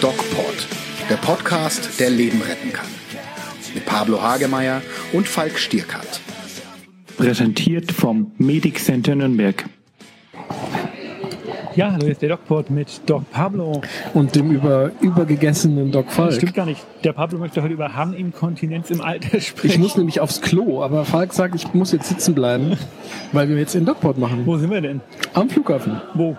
DocPod, der Podcast, der Leben retten kann. Mit Pablo Hagemeyer und Falk Stierkart. Präsentiert vom Medic Center Nürnberg. Ja, hallo, hier ist der DocPod mit Doc Pablo. Und dem über, übergegessenen Doc Falk. Stimmt gar nicht. Der Pablo möchte heute über Harninkontinenz im Alter sprechen. Ich muss nämlich aufs Klo, aber Falk sagt, ich muss jetzt sitzen bleiben, weil wir jetzt den DocPod machen. Wo sind wir denn? Am Flughafen. Wo?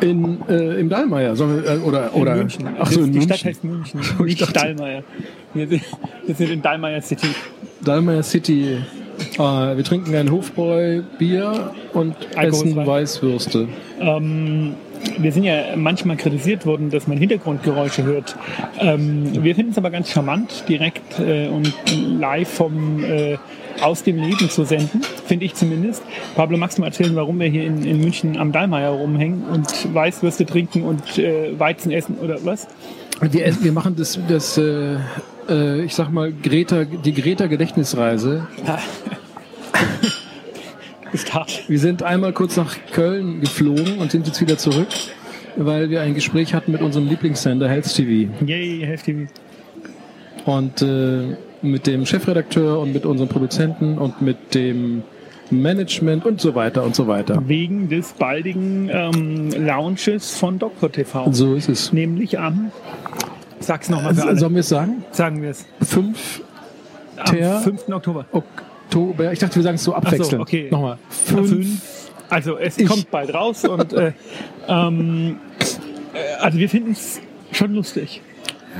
In, äh, Im Dallmayr. Sollen wir, äh, oder, In oder, München. Ach so, in die München. Stadt heißt München, ich nicht dachte- Dallmayr. Wir sind, wir sind in Dallmayr City. Dallmayr City. Äh, wir trinken ein Hofbräu-Bier und essen. Weißwürste. Ähm, wir sind ja manchmal kritisiert worden, dass man Hintergrundgeräusche hört. Ähm, wir finden es aber ganz charmant, direkt äh, und live vom äh, aus dem Leben zu senden, finde ich zumindest. Pablo, magst du mal erzählen, warum wir hier in, in München am Dallmayr rumhängen und Weißwürste trinken und äh, Weizen essen oder was? Wir, wir machen das, das äh, äh, ich sag mal, Greta, die Greta-Gedächtnisreise. Ist hart. Wir sind einmal kurz nach Köln geflogen und sind jetzt wieder zurück, weil wir ein Gespräch hatten mit unserem Lieblingssender Health TV. Yay, heftig. Und äh, mit dem Chefredakteur und mit unserem Produzenten und mit dem Management und so weiter und so weiter. Wegen des baldigen ähm, Launches von Dr. TV. So ist es. Nämlich am, sag's nochmal Sollen wir es sagen? sagen wir es, 5. am Ter- 5. Oktober. Oktober. Ich dachte, wir sagen es so abwechselnd. okay. Nochmal. Fünf. 5. Also es Ich- kommt bald raus und äh, ähm, äh, also wir finden es schon lustig.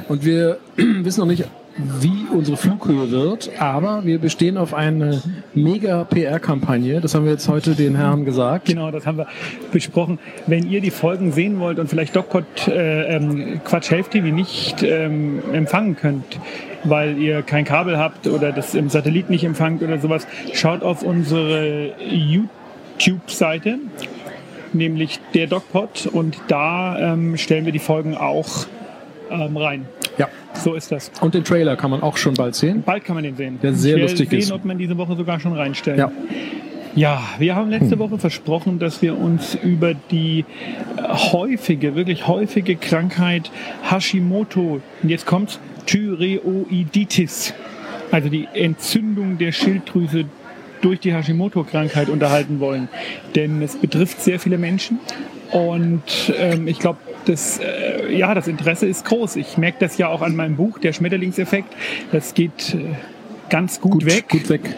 Und wir wissen noch nicht, wie unsere Flughöhe wird, aber wir bestehen auf eine mega PR-Kampagne. Das haben wir jetzt heute den Herren gesagt. Genau, das haben wir besprochen. Wenn ihr die Folgen sehen wollt und vielleicht DocPod äh, ähm, Quatsch Health TV nicht ähm, empfangen könnt, weil ihr kein Kabel habt oder das im Satellit nicht empfangt oder sowas, schaut auf unsere YouTube-Seite, nämlich der DocPod und da ähm, stellen wir die Folgen auch ähm, rein. Ja. So ist das. Und den Trailer kann man auch schon bald sehen. Bald kann man den sehen. Der sehr ich lustig sehen, ist. ob man diese Woche sogar schon reinstellt. Ja. Ja, wir haben letzte Woche versprochen, dass wir uns über die äh, häufige, wirklich häufige Krankheit Hashimoto, und jetzt kommt's, Thyreoiditis, also die Entzündung der Schilddrüse durch die Hashimoto-Krankheit unterhalten wollen. Denn es betrifft sehr viele Menschen und ähm, ich glaube, das, äh, ja, das Interesse ist groß. Ich merke das ja auch an meinem Buch, der Schmetterlingseffekt. Das geht äh, ganz gut, weg Gut weg.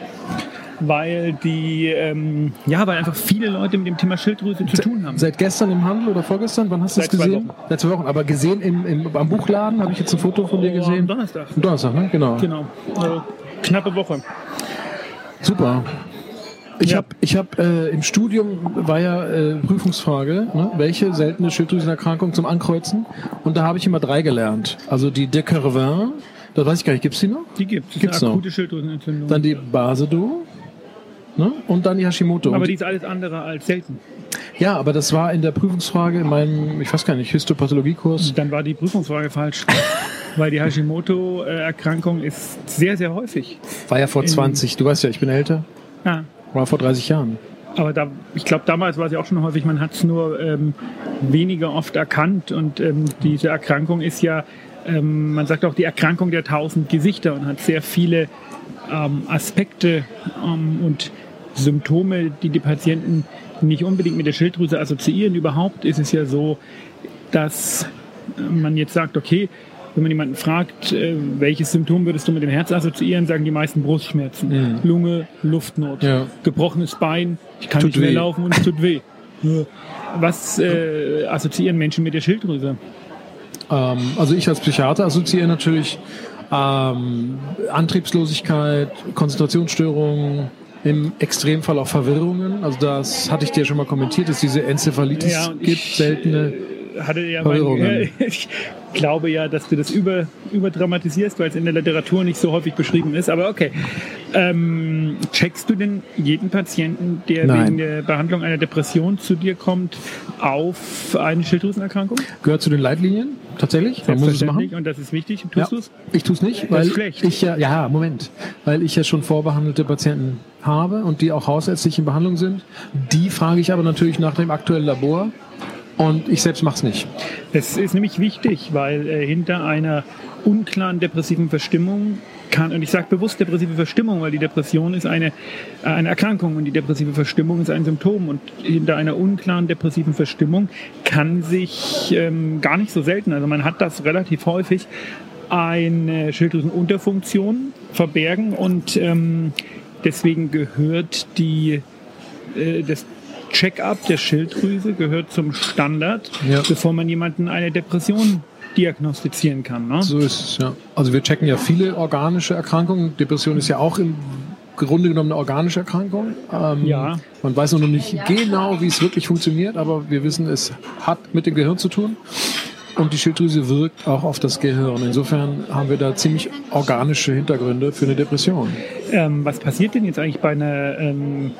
weil die, ähm, ja, weil einfach viele Leute mit dem Thema Schilddrüse zu tun haben. Seit gestern im Handel oder vorgestern? Wann hast du es gesehen? Wochen. Seit zwei Wochen. Aber gesehen im, im, am Buchladen habe ich jetzt ein Foto von dir Am gesehen. Donnerstag. Am Donnerstag, ne? Genau. Genau. Also, knappe Woche. Super. Ich Ja. habe ich hab, äh, im Studium war ja äh, Prüfungsfrage, ne? welche seltene Schilddrüsenerkrankung zum Ankreuzen. Und da habe ich immer drei gelernt. Also die de Carvin, das weiß ich gar nicht, gibt's die noch? Die gibt es. Gibt's eine noch. akute Schilddrüsenentzündung. Dann die Basedow ne? und dann die Hashimoto. Aber die ist alles andere als selten. ja, aber das war in der Prüfungsfrage in meinem, ich weiß gar nicht, Histopathologiekurs. Dann war die Prüfungsfrage falsch. Weil die Hashimoto-Erkrankung ist sehr, sehr häufig. War ja vor In- 20, du weißt ja, ich bin älter. Ja. War vor 30 Jahren. Aber da, ich glaube, damals war sie auch schon häufig, man hat es nur ähm, weniger oft erkannt. Und ähm, diese Erkrankung ist ja, ähm, man sagt auch die Erkrankung der tausend Gesichter und hat sehr viele ähm, Aspekte ähm, und Symptome, die die Patienten nicht unbedingt mit der Schilddrüse assoziieren. Überhaupt ist es ja so, dass äh, man jetzt sagt, okay, wenn man jemanden fragt, äh, welches Symptom würdest du mit dem Herz assoziieren, sagen die meisten Brustschmerzen, Lunge, Luftnot, Ja. gebrochenes Bein, ich kann Tut nicht mehr weh. laufen und es tut weh. Ja. Was äh, assoziieren Menschen mit der Schilddrüse? Ähm, also ich als Psychiater assoziiere natürlich ähm, Antriebslosigkeit, Konzentrationsstörungen, im Extremfall auch Verwirrungen. Also das hatte ich dir schon mal kommentiert, dass diese Enzephalitis und gibt, seltene. Hatte ja mein, ich glaube ja, dass du das über, überdramatisierst, weil es in der Literatur nicht so häufig beschrieben ist. Aber okay. Ähm, checkst du denn jeden Patienten, der Nein. wegen der Behandlung einer Depression zu dir kommt, auf eine Schilddrüsenerkrankung? Gehört zu den Leitlinien. tatsächlich. Man muss es machen. Und das ist wichtig. Tust Ja. du's? Ich tue es nicht, weil ich ja, ja, Moment, weil ich ja schon vorbehandelte Patienten habe und die auch hausärztlich in Behandlung sind. Die frage ich aber natürlich nach dem aktuellen Labor und ich selbst mache es nicht. Es ist nämlich wichtig, weil äh, hinter einer unklaren depressiven Verstimmung kann, und ich sage bewusst depressive Verstimmung, weil die Depression ist eine, äh, eine Erkrankung und die depressive Verstimmung ist ein Symptom. Und hinter einer unklaren depressiven Verstimmung kann sich ähm, gar nicht so selten, also man hat das relativ häufig, eine Schilddrüsenunterfunktion verbergen und ähm, deswegen gehört die, äh, das Check-up der Schilddrüse gehört zum Standard, Ja. bevor man jemanden eine Depression diagnostizieren kann. Ne? So ist es, ja. Also wir checken ja viele organische Erkrankungen. Depression ist ja auch im Grunde genommen eine organische Erkrankung. Ähm, Ja. Man weiß noch nicht genau, wie es wirklich funktioniert, aber wir wissen, es hat mit dem Gehirn zu tun. Und die Schilddrüse wirkt auch auf das Gehirn. Insofern haben wir da ziemlich organische Hintergründe für eine Depression. Ähm, was passiert denn jetzt eigentlich bei einer ähm,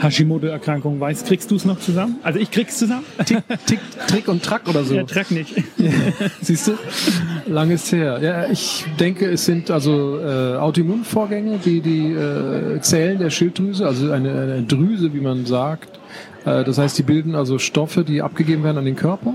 Hashimoto-Erkrankung? Weißt, kriegst du es noch zusammen? Also ich krieg's zusammen. Tick, Tick, Trick und Track oder so. Ja, Track nicht. Siehst du? Lang ist her. Ja, ich denke, es sind also äh, Autoimmunvorgänge, die die äh, Zellen der Schilddrüse, also eine, eine Drüse, wie man sagt. Äh, das heißt, die bilden also Stoffe, die abgegeben werden an den Körper.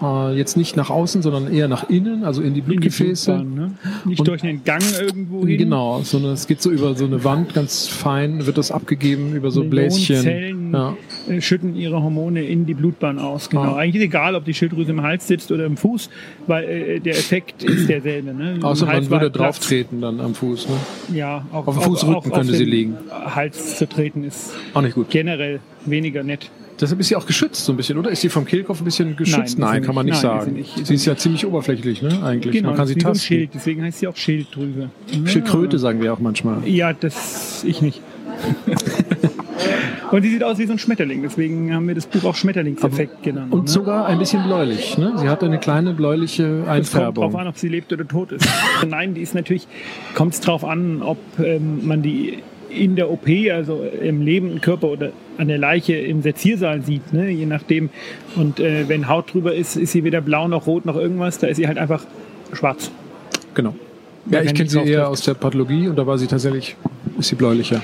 Äh, jetzt nicht nach außen, sondern eher nach innen, also in die In die Blutgefäße. Ne? Nicht Und- durch einen Gang irgendwo hin. Genau, sondern es geht so über so eine Wand, ganz fein wird das abgegeben über so Millionen Bläschen. Zellen Ja. äh, schütten ihre Hormone in die Blutbahn aus. Genau. Ah. Eigentlich ist egal, ob die Schilddrüse im Hals sitzt oder im Fuß, weil äh, der Effekt ist derselbe. Ne? Außer man Hals würde Platz. drauf treten dann am Fuß. Ne? Ja, auch, Auf dem Fußrücken auch auf könnte sie den liegen. Hals zu treten ist Auch nicht gut. generell weniger nett. Deshalb ist sie auch geschützt so ein bisschen, oder? Ist sie vom Kehlkopf ein bisschen geschützt? Nein, Nein, sie kann man nicht. Nein, ist sagen. sie nicht. Sie ist ja ziemlich oberflächlich, ne? Eigentlich. Genau, man kann sie tasten. Schild, deswegen heißt sie auch Schilddrüse. Schildkröte sagen wir auch manchmal. Ja, das ich nicht. Und die sieht aus wie so ein Schmetterling, deswegen haben wir das Buch auch Schmetterlingseffekt genannt. Und ne? sogar ein bisschen bläulich, ne? Sie hat eine kleine bläuliche Es kommt Einfärbung. drauf an, ob sie lebt oder tot ist. Nein, die ist natürlich, kommt es drauf an, ob ähm, man die in der OP, also im lebenden Körper oder an der Leiche im Seziersaal sieht, ne? je nachdem. Und äh, wenn Haut drüber ist, ist sie weder blau noch rot noch irgendwas, da ist sie halt einfach schwarz. Genau. Ja, ich kenne sie eher aus der Pathologie und da war sie tatsächlich, ist sie bläulicher.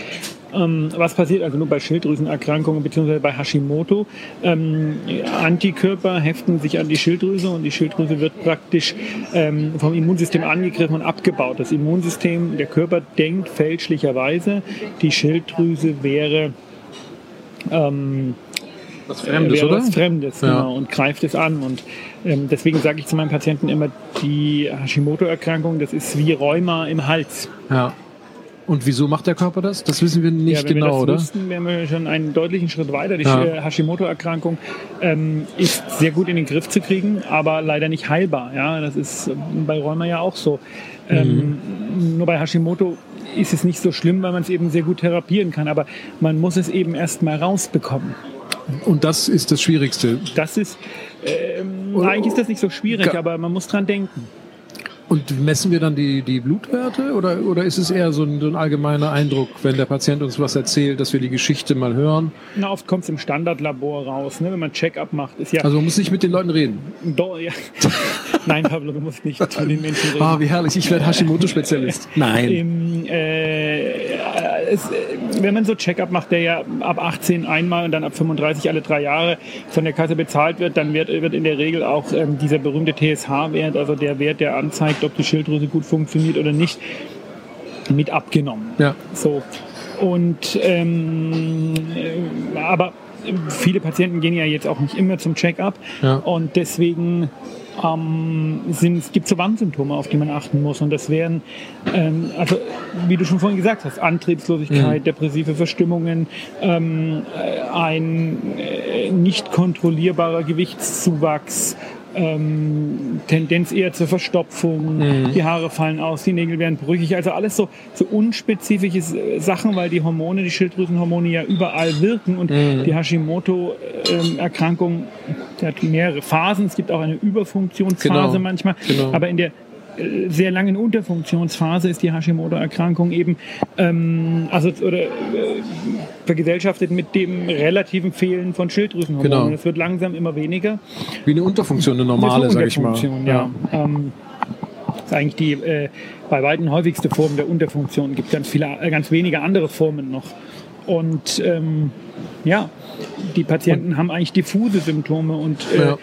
Ähm, was passiert also nur bei Schilddrüsenerkrankungen bzw. bei Hashimoto? Ähm, Antikörper heften sich an die Schilddrüse und die Schilddrüse wird praktisch ähm, vom Immunsystem angegriffen und abgebaut. Das Immunsystem, der Körper denkt fälschlicherweise, die Schilddrüse wäre ähm, Was Fremdes, wäre oder? was Fremdes, Ja. genau, und greift es an. Und ähm, deswegen sage ich zu meinen Patienten immer, die Hashimoto-Erkrankung, das ist wie Rheuma im Hals. Ja. Und wieso macht der Körper das? Das wissen wir nicht ja, wenn genau, wir das oder? wüssten, wären wir schon einen deutlichen Schritt weiter. Die Ja. äh, Hashimoto-Erkrankung ähm, ist sehr gut in den Griff zu kriegen, aber leider nicht heilbar. Ja, das ist ähm, bei Rheuma ja auch so. Ähm, Mhm. Nur bei Hashimoto ist es nicht so schlimm, weil man es eben sehr gut therapieren kann. Aber man muss es eben erst mal rausbekommen. Und das ist das Schwierigste. Das ist ähm, eigentlich ist das nicht so schwierig, Ga- aber man muss dran denken. Und messen wir dann die, die Blutwerte oder, oder ist es eher so ein, so ein allgemeiner Eindruck, wenn der Patient uns was erzählt, dass wir die Geschichte mal hören? Na, oft kommt es im Standardlabor raus, ne? wenn man Check-up macht. Ist ja, Also man muss nicht mit den Leuten reden. Do, ja. Nein, Pablo, du musst nicht mit den Menschen reden. Ah, wie herrlich, ich werde Hashimoto-Spezialist. Nein. Im, äh, es, wenn man so Check-up macht, der ja ab 18 einmal und dann ab 35 alle drei Jahre von der Kasse bezahlt wird, dann wird, wird in der Regel auch ähm, dieser berühmte TSH-Wert, also der Wert, der anzeigt, ob die Schilddrüse gut funktioniert oder nicht, mit abgenommen. Ja. So. Und ähm, äh, aber viele Patienten gehen ja jetzt auch nicht immer zum Check-up Ja. und deswegen ähm, sind, es gibt so Warnsymptome, auf die man achten muss. Und das wären, ähm, also wie du schon vorhin gesagt hast, Antriebslosigkeit, depressive Verstimmungen, ähm, äh, ein äh, nicht kontrollierbarer Gewichtszuwachs, ähm, Tendenz eher zur Verstopfung, die Haare fallen aus, die Nägel werden brüchig, also alles so, so unspezifische Sachen, weil die Hormone, die Schilddrüsenhormone ja überall wirken. Und die Hashimoto-Erkrankung, die hat mehrere Phasen, es gibt auch eine Überfunktionsphase Genau, manchmal, genau. aber in der äh, sehr langen Unterfunktionsphase ist die Hashimoto-Erkrankung eben, ähm, also oder äh, vergesellschaftet mit dem relativen Fehlen von Schilddrüsenhormonen. Genau. Es wird langsam immer weniger. Wie eine Unterfunktion, eine normale, Das ist sag eine ich mal. Unterfunktion, ja. Ähm, das ist eigentlich die äh, bei weitem häufigste Form der Unterfunktion. Es gibt ganz viele, äh, ganz wenige andere Formen noch. Und ähm, ja, die Patienten haben eigentlich diffuse Symptome und äh, Ja.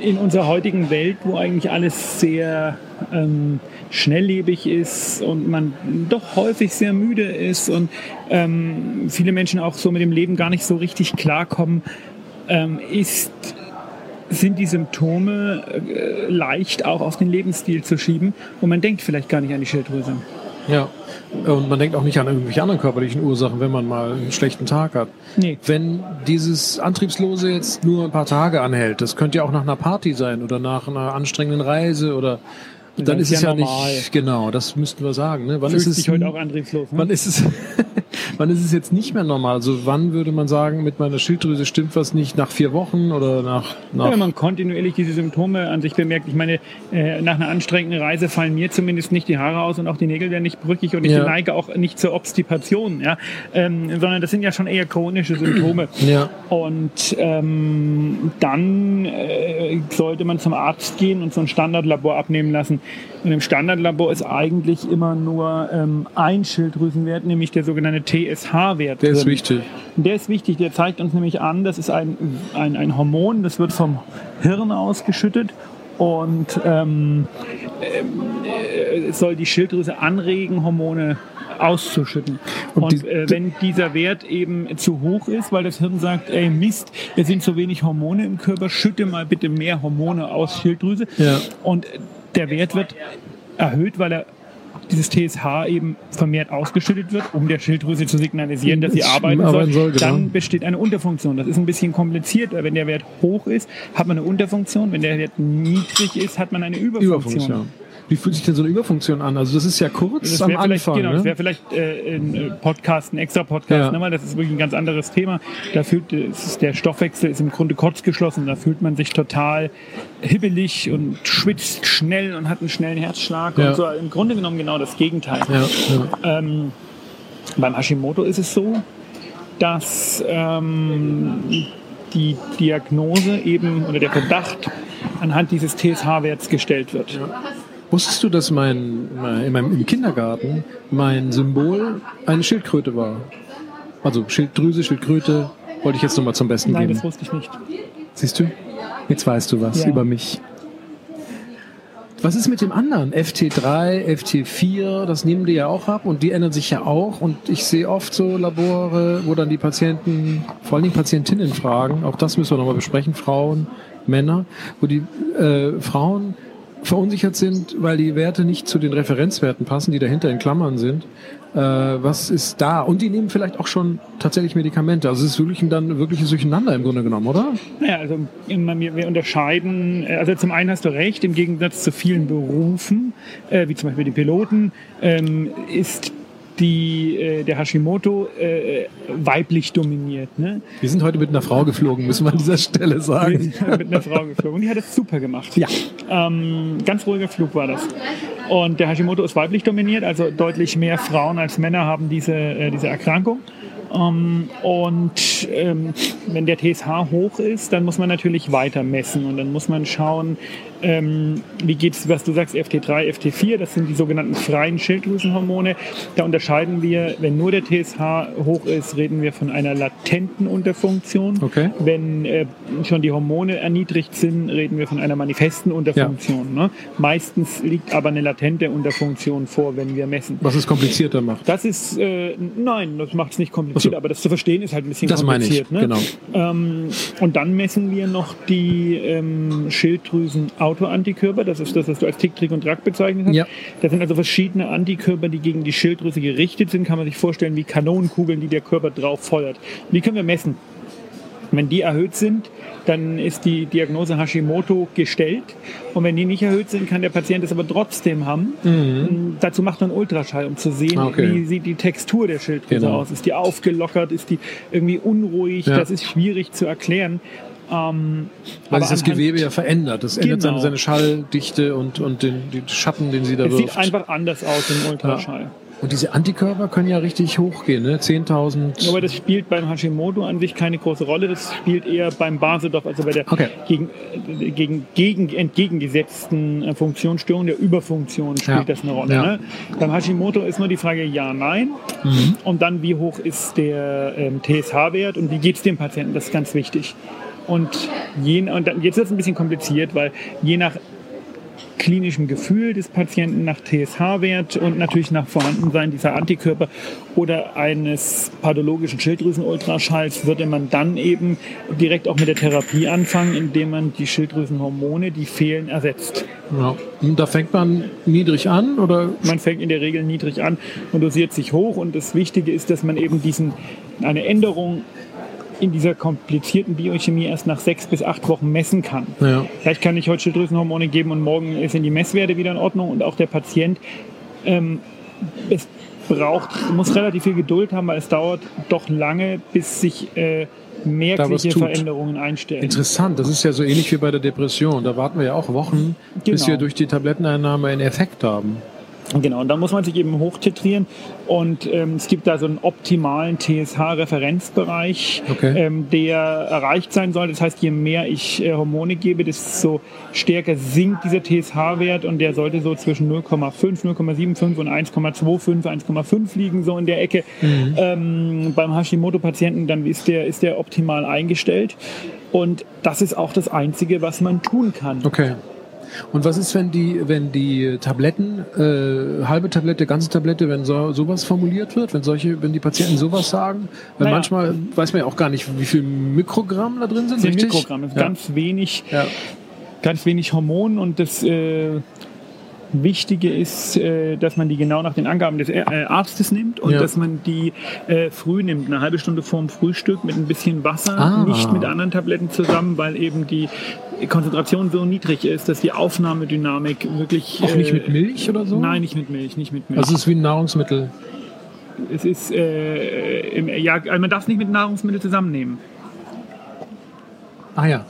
in unserer heutigen Welt, wo eigentlich alles sehr ähm, schnelllebig ist und man doch häufig sehr müde ist und ähm, viele Menschen auch so mit dem Leben gar nicht so richtig klarkommen, ähm, ist sind die Symptome äh, leicht auch auf den Lebensstil zu schieben und man denkt vielleicht gar nicht an die Schilddrüse. Ja. Und man denkt auch nicht an irgendwelche anderen körperlichen Ursachen, wenn man mal einen schlechten Tag hat. Nee. Wenn dieses Antriebslose jetzt nur ein paar Tage anhält, das könnte ja auch nach einer Party sein oder nach einer anstrengenden Reise oder dann, dann ist es ja normal. nicht genau, das müssten wir sagen. Ne? Wann Fühlt ist es sich heute auch antriebslos. Ne? wann ist es wann ist es jetzt nicht mehr normal? Also wann würde man sagen, mit meiner Schilddrüse stimmt was nicht nach vier Wochen oder nach, nach Ja, wenn man kontinuierlich diese Symptome an sich bemerkt. Ich meine, äh, nach einer anstrengenden Reise fallen mir zumindest nicht die Haare aus und auch die Nägel werden nicht brüchig und ich Ja. neige auch nicht zur Obstipation, ja? ähm, sondern das sind ja schon eher chronische Symptome. ja. Und ähm, dann äh, sollte man zum Arzt gehen und so ein Standardlabor abnehmen lassen. Und im Standardlabor ist eigentlich immer nur ähm, ein Schilddrüsenwert, nämlich der sogenannte TSH-Wert. Der ist drin. wichtig. Der ist wichtig, der zeigt uns nämlich an, das ist ein, ein, ein Hormon, das wird vom Hirn ausgeschüttet und ähm, äh, soll die Schilddrüse anregen, Hormone auszuschütten. Und Und, äh, wenn dieser Wert eben zu hoch ist, weil das Hirn sagt, ey Mist, es sind so wenig Hormone im Körper, schütte mal bitte mehr Hormone aus Schilddrüse. Ja. Und der Wert wird erhöht, weil er dieses TSH eben vermehrt ausgeschüttet wird, um der Schilddrüse zu signalisieren, dass sie arbeiten soll. soll, genau. Dann besteht eine Unterfunktion. Das ist ein bisschen kompliziert. weil Wenn der Wert hoch ist, hat man eine Unterfunktion. Wenn der Wert niedrig ist, hat man eine Überfunktion. Überfunktion. Wie fühlt sich denn so eine Überfunktion an? Also das ist ja kurz Das am wäre vielleicht, Anfang. genau, das ne? wäre vielleicht äh, ein äh, Podcast, ein extra Podcast, Ja. ne, weil das ist wirklich ein ganz anderes Thema. Da fühlt äh, es ist, der Stoffwechsel ist im Grunde kurzgeschlossen. Da fühlt man sich total hibbelig und schwitzt schnell und hat einen schnellen Herzschlag Ja. und so. Im Grunde genommen genau das Gegenteil. ja, ja. Ähm, beim Hashimoto ist es so, dass ähm, die Diagnose eben oder der Verdacht anhand dieses TSH-Werts gestellt wird. Wusstest du, dass mein, in meinem, im Kindergarten mein Symbol eine Schildkröte war? Also Schilddrüse, Schildkröte, wollte ich jetzt nochmal zum Besten Nein, geben. das wusste ich nicht. Siehst du? Jetzt weißt du was Ja. über mich. Was ist mit dem anderen? FT3, FT4, das nehmen die ja auch ab und die ändern sich ja auch. Und ich sehe oft so Labore, wo dann die Patienten, vor allen Dingen Patientinnen fragen, auch das müssen wir nochmal besprechen, Frauen, Männer, wo die äh, Frauen verunsichert sind, weil die Werte nicht zu den Referenzwerten passen, die dahinter in Klammern sind. Äh, was ist da? Und die nehmen vielleicht auch schon tatsächlich Medikamente. Also es ist wirklich ein dann wirkliches Durcheinander im Grunde genommen, oder? Naja, also immer, wir unterscheiden, äh, also zum einen hast du recht, im Gegensatz zu vielen Berufen, äh, wie zum Beispiel die Piloten, ähm, ist die, äh, der Hashimoto äh, weiblich dominiert. Ne? Wir sind heute mit einer Frau geflogen, müssen wir an dieser Stelle Wir sagen. sind mit einer Frau geflogen und die hat es super gemacht. Ja. Ähm, ganz ruhiger Flug war das. Und der Hashimoto ist weiblich dominiert, also deutlich mehr Frauen als Männer haben diese, äh, diese Erkrankung. Ähm, und ähm, wenn der TSH hoch ist, dann muss man natürlich weiter messen und dann muss man schauen, ähm, wie geht's, was du sagst, FT3, FT4, das sind die sogenannten freien Schilddrüsenhormone. Da unterscheiden wir, wenn nur der TSH hoch ist, reden wir von einer latenten Unterfunktion. Okay. Wenn äh, schon die Hormone erniedrigt sind, reden wir von einer manifesten Unterfunktion. Ne? Meistens liegt aber eine latente Unterfunktion vor, wenn wir messen. Was es komplizierter macht. Das ist, äh, nein, das macht es nicht kompliziert, so. aber das zu verstehen ist halt ein bisschen Das meine ich, kompliziert. ne? genau. Ähm, und dann messen wir noch die ähm, Schilddrüsen-Autoantikörper. Das ist das, was du als Tick, Trick und Track bezeichnet hast. Ja. Das sind also verschiedene Antikörper, die gegen die Schilddrüse gerichtet sind. Kann man sich vorstellen wie Kanonenkugeln, die der Körper drauf feuert. Und die können wir messen. Wenn die erhöht sind, dann ist die Diagnose Hashimoto gestellt. Und wenn die nicht erhöht sind, kann der Patient es aber trotzdem haben. Mm, Dazu macht man Ultraschall, um zu sehen, Mhm. Ah, okay. wie sieht die Textur der Schilddrüse Genau. aus. Ist die aufgelockert? Ist die irgendwie unruhig? Ja. Das ist schwierig zu erklären. Ähm, Weil sich das Gewebe ja verändert. Das ändert seine, Genau. seine Schalldichte und, und den, den Schatten, den sie da Es wirft. sieht einfach anders aus im Ultraschall. und diese Antikörper können ja richtig hochgehen, ne? 10.000. Aber das spielt beim Hashimoto an sich keine große Rolle. Das spielt eher beim Basedorf, also bei der Okay. gegen, gegen, gegen entgegengesetzten äh, Funktionsstörung, der Überfunktion spielt Ja. das eine Rolle. Ja. Ne? Beim Hashimoto ist nur die Frage ja, nein. Mhm. Und dann, wie hoch ist der ähm, TSH-Wert und wie geht es dem Patienten? Das ist ganz wichtig. Und, je, und jetzt wird es ein bisschen kompliziert, weil je nach klinischem Gefühl des Patienten nach TSH-Wert und natürlich nach Vorhandensein dieser Antikörper oder eines pathologischen Schilddrüsenultraschalls würde man dann eben direkt auch mit der Therapie anfangen, indem man die Schilddrüsenhormone, die fehlen, ersetzt. Ja. Und da fängt man niedrig an oder Man fängt in der Regel niedrig an und dosiert sich hoch und das Wichtige ist, dass man eben diesen, eine Änderung in dieser komplizierten Biochemie erst nach sechs bis acht Wochen messen kann. ja. Vielleicht kann ich heute Schilddrüsenhormone geben und morgen sind die Messwerte wieder in Ordnung und auch der Patient. Ähm, es braucht, muss relativ viel Geduld haben, weil es dauert doch lange, bis sich äh, merkliche. Veränderungen einstellen. Interessant, das ist ja so ähnlich wie bei der Depression. Da warten wir ja auch Wochen, bis Genau. wir durch die Tabletteneinnahme einen Effekt haben. Genau, und da muss man sich eben hochtitrieren und ähm, es gibt da so einen optimalen TSH-Referenzbereich, Okay. ähm, der erreicht sein soll. Das heißt, je mehr ich äh, Hormone gebe, desto stärker sinkt dieser TSH-Wert und der sollte so zwischen 0,5, 0,75 und 1,25, 1,5 liegen, so in der Ecke. Ähm, beim Hashimoto-Patienten dann ist der, ist der optimal eingestellt und das ist auch das Einzige, was man tun kann. Okay. Und was ist, wenn die, wenn die Tabletten, äh, halbe Tablette, ganze Tablette, wenn so, sowas formuliert wird, wenn solche, wenn die Patienten sowas sagen? Weil Naja. manchmal weiß man ja auch gar nicht, wie viel Mikrogramm da drin sind. Richtig? Mikrogramm, ist Ja. ganz wenig. Ja. ganz wenig Hormon und das äh, Wichtige ist, äh, dass man die genau nach den Angaben des äh, Arztes nimmt und Ja. dass man die äh, früh nimmt, eine halbe Stunde vorm Frühstück mit ein bisschen Wasser, Ah. nicht mit anderen Tabletten zusammen, weil eben die Konzentration so niedrig ist, dass die Aufnahmedynamik wirklich... Auch nicht äh, mit Milch oder so? Nein, nicht mit Milch, nicht mit Milch. Also es ist wie ein Nahrungsmittel. es ist, äh, im, ja, also man darf es nicht mit Nahrungsmitteln zusammennehmen. Ah ja.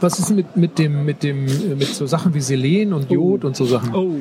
Was ist mit, mit dem, mit dem, äh, mit so Sachen wie Selen und Jod und so Sachen? Oh.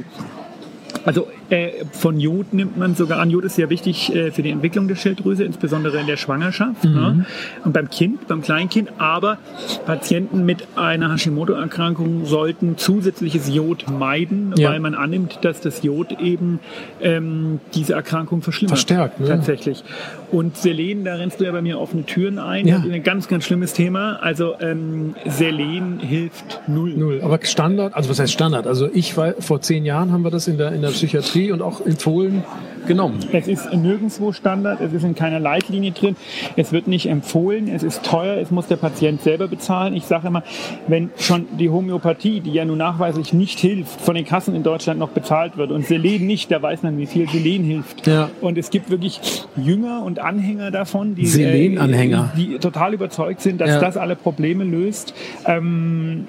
Also äh, von Jod nimmt man sogar an. Jod ist sehr wichtig äh, für die Entwicklung der Schilddrüse, insbesondere in der Schwangerschaft ne? und beim Kind, beim Kleinkind. Aber Patienten mit einer Hashimoto-Erkrankung sollten zusätzliches Jod meiden, Ja. weil man annimmt, dass das Jod eben ähm, diese Erkrankung verschlimmert. Verstärkt, ne? Tatsächlich. Und Selen, da rennst du ja bei mir offene Türen ein. Ja. Ein ganz, ganz schlimmes Thema. Also ähm, Selen hilft null. Null. Aber Standard, also was heißt Standard? Also ich war, vor zehn Jahren haben wir das in der, in der Psychiatrie und auch empfohlen genommen. Es ist nirgendwo Standard, es ist in keiner Leitlinie drin, es wird nicht empfohlen, es ist teuer, es muss der Patient selber bezahlen. Ich sage immer, wenn schon die Homöopathie, die ja nun nachweislich nicht hilft, von den Kassen in Deutschland noch bezahlt wird und Selen nicht, da weiß man, wie viel Selen hilft. Ja. Und es gibt wirklich Jünger und Anhänger davon, die, Selenanhänger. äh, die total überzeugt sind, dass Ja. das alle Probleme löst. Ähm,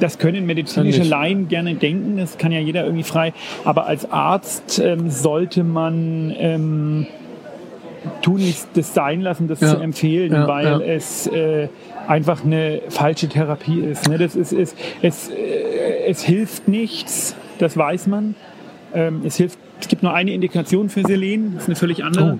das können medizinische. Laien gerne denken, das kann ja jeder irgendwie frei. Aber als Arzt ähm, sollte man ähm, tun nicht das sein lassen, das Ja. zu empfehlen, Ja, weil ja. es äh, einfach eine falsche Therapie ist. Ne? Das ist, ist es, äh, es hilft nichts, das weiß man. Ähm, es hilft. Es gibt nur eine Indikation für Selen, das ist eine völlig andere.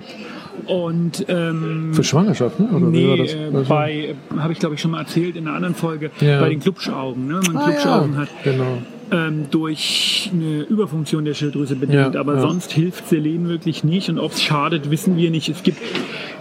Und ähm, Für Schwangerschaften? Oder wie war Nee, das? äh, Also- bei, äh, habe ich glaube ich schon mal erzählt in einer anderen Folge, bei den Klubschaugen. Ne? Man ah, Klubschaugen hat Genau. Ähm, durch eine Überfunktion der Schilddrüse bedingt. Ja, aber ja. sonst hilft Selen wirklich nicht und ob es schadet, wissen wir nicht. Es gibt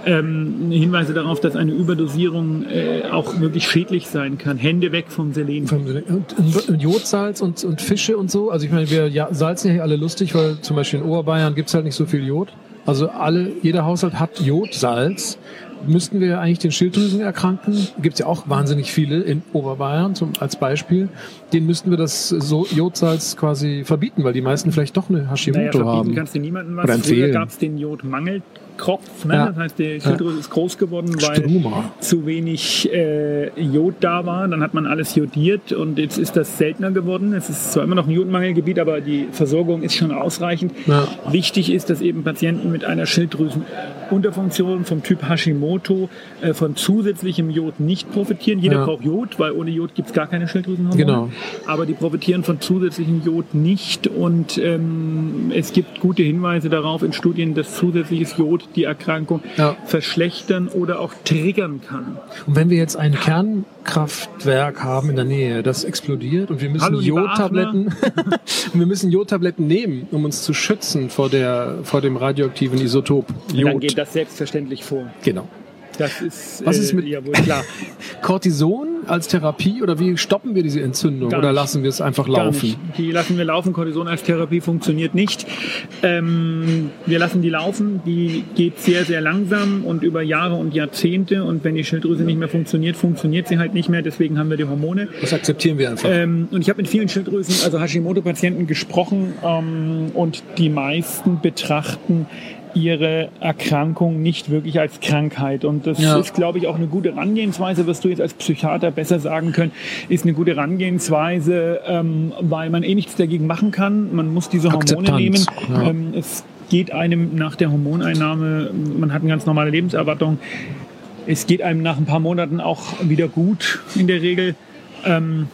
ähm, Hinweise darauf, dass eine Überdosierung äh, auch wirklich schädlich sein kann. Hände weg vom Selen. Und, und, Jodsalz und, und Fische und so. Also ich meine, wir ja, salzen ja hier alle lustig, weil zum Beispiel in Oberbayern gibt's halt nicht so viel Jod. Also alle, jeder Haushalt hat Jodsalz. Müssten wir eigentlich den Schilddrüsenerkrankten, gibt's ja auch wahnsinnig viele in Oberbayern zum, als Beispiel, denen müssten wir das so Jodsalz quasi verbieten, weil die meisten vielleicht doch eine Naja, Hashimoto verbieten haben. kannst du niemandem was. Oder Früher empfehlen. gab es den Jodmangel Kropf. Ne? Ja. Das heißt, die Schilddrüse ist groß geworden, weil Struma. zu wenig äh, Jod da war. Dann hat man alles jodiert und jetzt ist das seltener geworden. Es ist zwar immer noch ein Jodmangelgebiet, aber die Versorgung ist schon ausreichend. Ja. Wichtig ist, dass eben Patienten mit einer Schilddrüsenunterfunktion vom Typ Hashimoto äh, von zusätzlichem Jod nicht profitieren. Jeder Ja. braucht Jod, weil ohne Jod gibt es gar keine Schilddrüsenhormone. Genau. Aber die profitieren von zusätzlichem Jod nicht und ähm, es gibt gute Hinweise darauf in Studien, dass zusätzliches Jod die Erkrankung Ja. verschlechtern oder auch triggern kann. Und wenn wir jetzt ein Kernkraftwerk haben in der Nähe, das explodiert und wir müssen Jodtabletten, wir müssen Jodtabletten nehmen, um uns zu schützen vor der, vor dem radioaktiven Isotop Dann Jod. geht das selbstverständlich vor. Genau. Das ist, Was ist mit- ja wohl klar. Cortison als Therapie oder wie stoppen wir diese Entzündung Gar oder nicht. lassen wir es einfach laufen? Die lassen wir laufen. Cortison als Therapie funktioniert nicht. Ähm, wir lassen die laufen. Die geht sehr, sehr langsam und über Jahre und Jahrzehnte. Und wenn die Schilddrüse nicht mehr funktioniert, funktioniert sie halt nicht mehr. Deswegen haben wir die Hormone. Das akzeptieren wir einfach. Ähm, und ich habe mit vielen Schilddrüsen, also Hashimoto-Patienten gesprochen ähm, und die meisten betrachten ihre Erkrankung nicht wirklich als Krankheit. Und das Ja. ist, glaube ich, auch eine gute Herangehensweise, wirst du jetzt als Psychiater besser sagen können, ist eine gute Herangehensweise, ähm, weil man eh nichts dagegen machen kann. Man muss diese Hormone Akzeptanz, nehmen. ja. Ähm, es geht einem nach der Hormoneinnahme, man hat eine ganz normale Lebenserwartung, es geht einem nach ein paar Monaten auch wieder gut in der Regel. Ähm,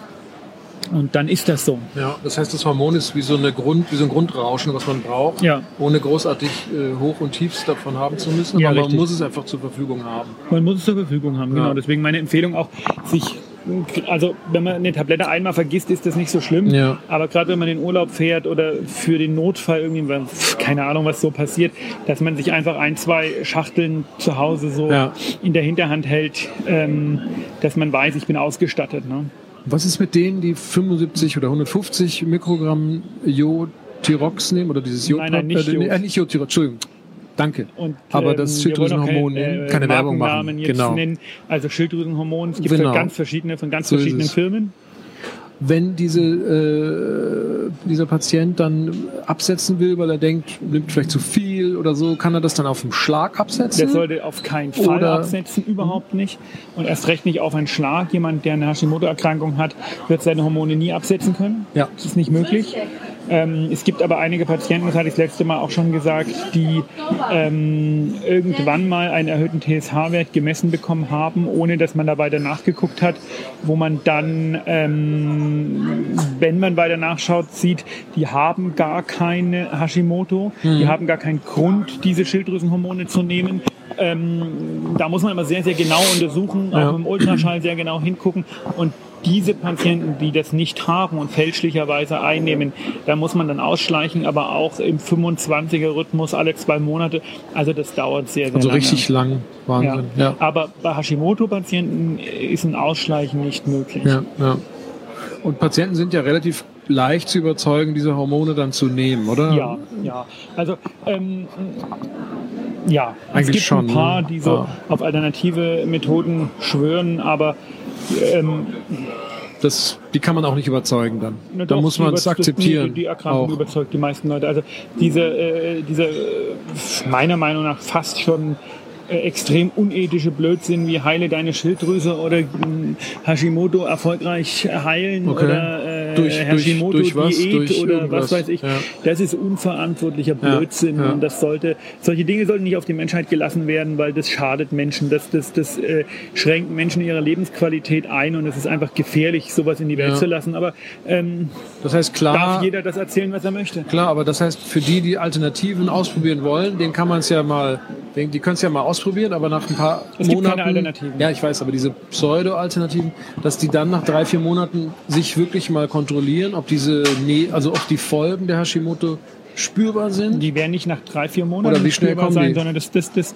und dann ist das so. Ja, das heißt, das Hormon ist wie so, eine Grund, wie so ein Grundrauschen, was man braucht, Ja. ohne großartig äh, Hoch- und Tiefs davon haben zu müssen. Ja, aber man richtig. muss es einfach zur Verfügung haben. Man muss es zur Verfügung haben, Ja. genau. Deswegen meine Empfehlung auch, sich, also wenn man eine Tablette einmal vergisst, ist das nicht so schlimm. Ja. Aber gerade wenn man in den Urlaub fährt oder für den Notfall irgendwie, keine Ahnung, was so passiert, dass man sich einfach ein, zwei Schachteln zu Hause so Ja. in der Hinterhand hält, ähm, dass man weiß, ich bin ausgestattet. Ne? Was ist mit denen, die 75 oder 150 Mikrogramm Jodtirox nehmen oder dieses Jod? Nein, nein, nicht äh, Jod. äh, nicht Jodtirox, Entschuldigung. Danke. Und, Aber ähm, das auch Schilddrüsenhormon keine, äh, keine Werbung machen. Genau. nennen. Also Schilddrüsenhormon, es gibt Genau. ganz verschiedene, von ganz So verschiedenen es. Wenn diese, äh, dieser Patient dann absetzen will, weil er denkt, nimmt vielleicht zu viel oder so, kann er das dann auf den Schlag absetzen? Der sollte auf keinen Fall Oder- absetzen, überhaupt nicht. Und erst recht nicht auf einen Schlag. Jemand, der eine Hashimoto-Erkrankung hat, wird seine Hormone nie absetzen können. Ja. Das ist nicht möglich. Ähm, es gibt aber einige Patienten, das hatte ich das letzte Mal auch schon gesagt, die ähm, irgendwann mal einen erhöhten TSH-Wert gemessen bekommen haben, ohne dass man da weiter nachgeguckt hat, wo man dann, ähm, wenn man weiter nachschaut, sieht, die haben gar keine Hashimoto, die haben gar keinen Grund, diese Schilddrüsenhormone zu nehmen. Ähm, da muss man immer sehr, sehr genau untersuchen, Ja. auch im Ultraschall sehr genau hingucken. Und diese Patienten, die das nicht haben und fälschlicherweise einnehmen, da muss man dann ausschleichen, aber auch im 25er-Rhythmus alle zwei Monate. Also das dauert sehr, sehr also lange. richtig lang. ja. Wahnsinn. Ja. Aber bei Hashimoto-Patienten ist ein Ausschleichen nicht möglich. Ja, ja. Und Patienten sind ja relativ leicht zu überzeugen, diese Hormone dann zu nehmen, oder? Ja, ja. Also ähm, ja, es Eigentlich gibt schon, ein paar, ne? die so Ja. auf alternative Methoden schwören, aber ähm, Das, die kann man auch nicht überzeugen dann. Na da muss die man es akzeptieren. Nee, die Erkrankung auch. überzeugt die meisten Leute. Also diese, äh, diese äh, meiner Meinung nach fast schon äh, extrem unethische Blödsinn wie heile deine Schilddrüse oder mh, Hashimoto erfolgreich heilen Okay. oder äh, Durch- durch- Hashimoto durch was? Diät Durch oder was weiß ich. Ja. Das ist unverantwortlicher Blödsinn ja. und das sollte solche Dinge sollten nicht auf die Menschheit gelassen werden, weil das schadet Menschen, das das das äh, schränkt Menschen ihre Lebensqualität ein und es ist einfach gefährlich sowas in die Welt zu lassen, aber ähm, Das heißt, klar, darf jeder das erzählen, was er möchte. klar, aber das heißt, für die, die Alternativen ausprobieren wollen, den kann man es ja mal, den- die können es ja mal ausprobieren, aber nach ein paar Es gibt Monaten. keine Alternativen. Ja, ich weiß, aber diese Pseudo-Alternativen, dass die dann nach drei, vier Monaten sich wirklich mal kontrollieren, ob diese, ne also ob die Folgen der Hashimoto spürbar sind. Die werden nicht nach drei, vier Monaten Oder wie schnell spürbar kommen sein, die? sondern das, das, das,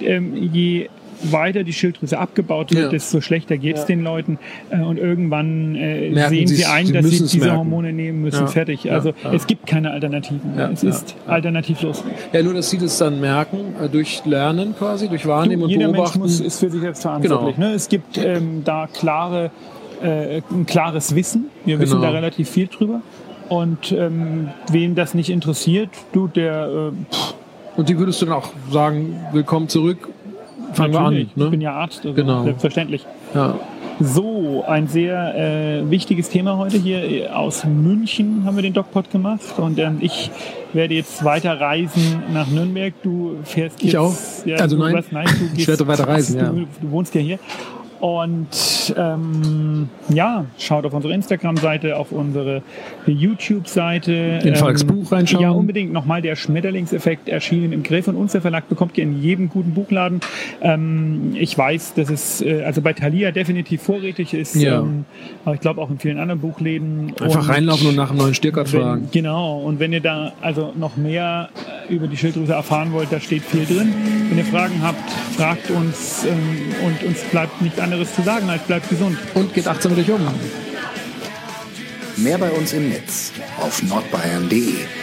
ähm, je weiter die Schilddrüse abgebaut wird, Ja. desto schlechter geht es den Leuten. Äh, und irgendwann äh, Merken sehen sie ein, sie dass sie diese merken. Hormone nehmen müssen. Ja. Fertig. Ja. Also Ja. es gibt keine Alternativen. Ja. Es Ja. ist alternativlos. Ja, nur, dass sie das dann merken, äh, durch Lernen quasi, durch Wahrnehmen und Jeder Mensch Beobachten. muss, ist für sich selbst verantwortlich. Genau. Ne? Es gibt ähm, da klare, äh, ein klares Wissen. Wir wissen Genau. da relativ viel drüber. Und ähm, wen das nicht interessiert, du, der, äh, pff, Und die würdest du dann auch sagen, willkommen zurück, fangen Natürlich. wir an. Ich bin Ne? ja Arzt, also Genau. selbstverständlich. Ja. So, ein sehr äh, wichtiges Thema heute hier. Aus München haben wir den DocPod gemacht und ähm, ich werde jetzt weiter reisen nach Nürnberg. Du fährst Ich jetzt, auch. Ja, Also nein, was, nein, ich werde weiter reisen, du, ja. Du wohnst ja hier. Und ähm, ja, schaut auf unsere Instagram-Seite, auf unsere YouTube-Seite. In Falks Buch reinschauen. Ja, unbedingt nochmal der Schmetterlingseffekt erschienen im Griff und unser Verlag bekommt ihr in jedem guten Buchladen. Ähm, ich weiß, dass es äh, also bei Thalia definitiv vorrätig ist, Ja. ähm, aber ich glaube auch in vielen anderen Buchläden. Einfach Und reinlaufen und nach einem neuen Stierkart wenn, fragen. Genau, und wenn ihr da also noch mehr äh, über die Schilddrüse erfahren wollt, da steht viel drin. Wenn ihr Fragen habt, fragt uns ähm, und uns bleibt nichts anderes zu sagen als bleibt gesund. Und geht achtsam mit euch um. Mehr bei uns im Netz auf nordbayern.de.